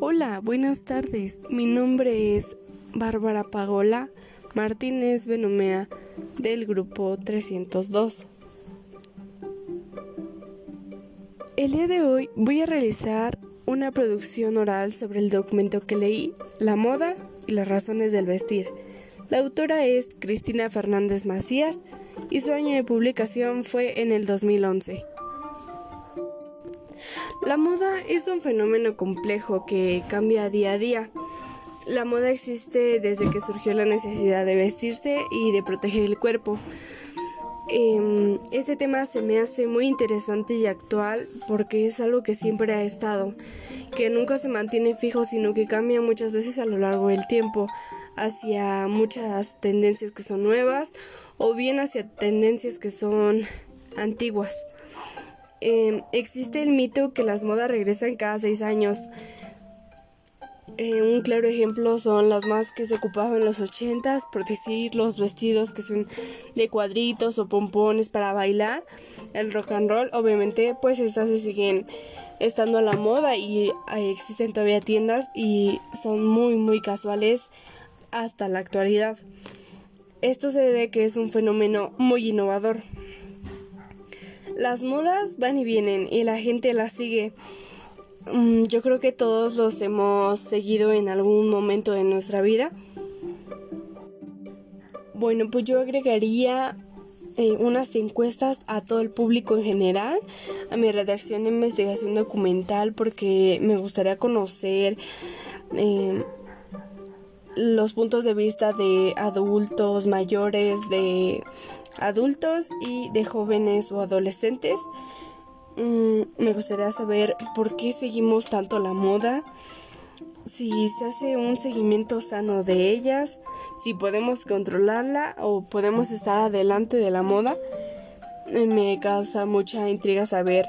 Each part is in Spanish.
Hola, buenas tardes. Mi nombre es Bárbara Pagola Martínez Benomea del grupo 302. El día de hoy voy a realizar una producción oral sobre el documento que leí, La moda y las razones del vestir. La autora es Cristina Fernández Macías y su año de publicación fue en el 2011. La moda es un fenómeno complejo que cambia día a día. La moda existe desde que surgió la necesidad de vestirse y de proteger el cuerpo. Eh, este tema se me hace muy interesante y actual porque es algo que siempre ha estado, que nunca se mantiene fijo, sino que cambia muchas veces a lo largo del tiempo hacia muchas tendencias que son nuevas o bien hacia tendencias que son antiguas. Eh, existe el mito que las modas regresan cada seis años. Eh, un claro ejemplo son las más que se ocupaban en los ochentas, por decir los vestidos que son de cuadritos o pompones para bailar, el rock and roll, obviamente pues estas se siguen estando a la moda y existen todavía tiendas y son muy muy casuales hasta la actualidad. Esto se debe que es un fenómeno muy innovador. Las modas van y vienen y la gente las sigue. Mm, yo creo que todos los hemos seguido en algún momento de nuestra vida. Bueno, pues yo agregaría eh, unas encuestas a todo el público en general, a mi redacción de investigación documental, porque me gustaría conocer eh, los puntos de vista de adultos mayores, de adultos y de jóvenes o adolescentes. Mm, me gustaría saber por qué seguimos tanto la moda, si se hace un seguimiento sano de ellas, si podemos controlarla o podemos estar adelante de la moda. Me causa mucha intriga saber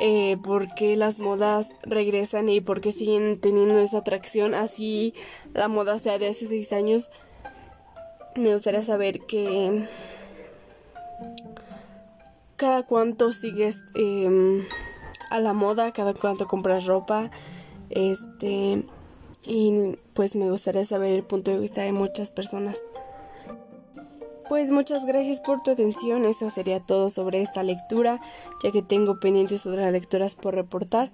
eh, por qué las modas regresan y por qué siguen teniendo esa atracción así la moda sea de hace seis años. Me gustaría saber que cada cuánto sigues em, a la moda, cada cuánto compras ropa, este y pues me gustaría saber el punto de vista de muchas personas. Pues muchas gracias por tu atención, eso sería todo sobre esta lectura, ya que tengo pendientes otras lecturas por reportar.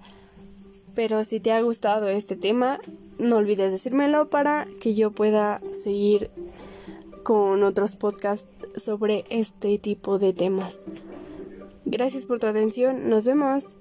Pero si te ha gustado este tema, no olvides decírmelo para que yo pueda seguir con otros podcasts sobre este tipo de temas. Gracias por tu atención, nos vemos.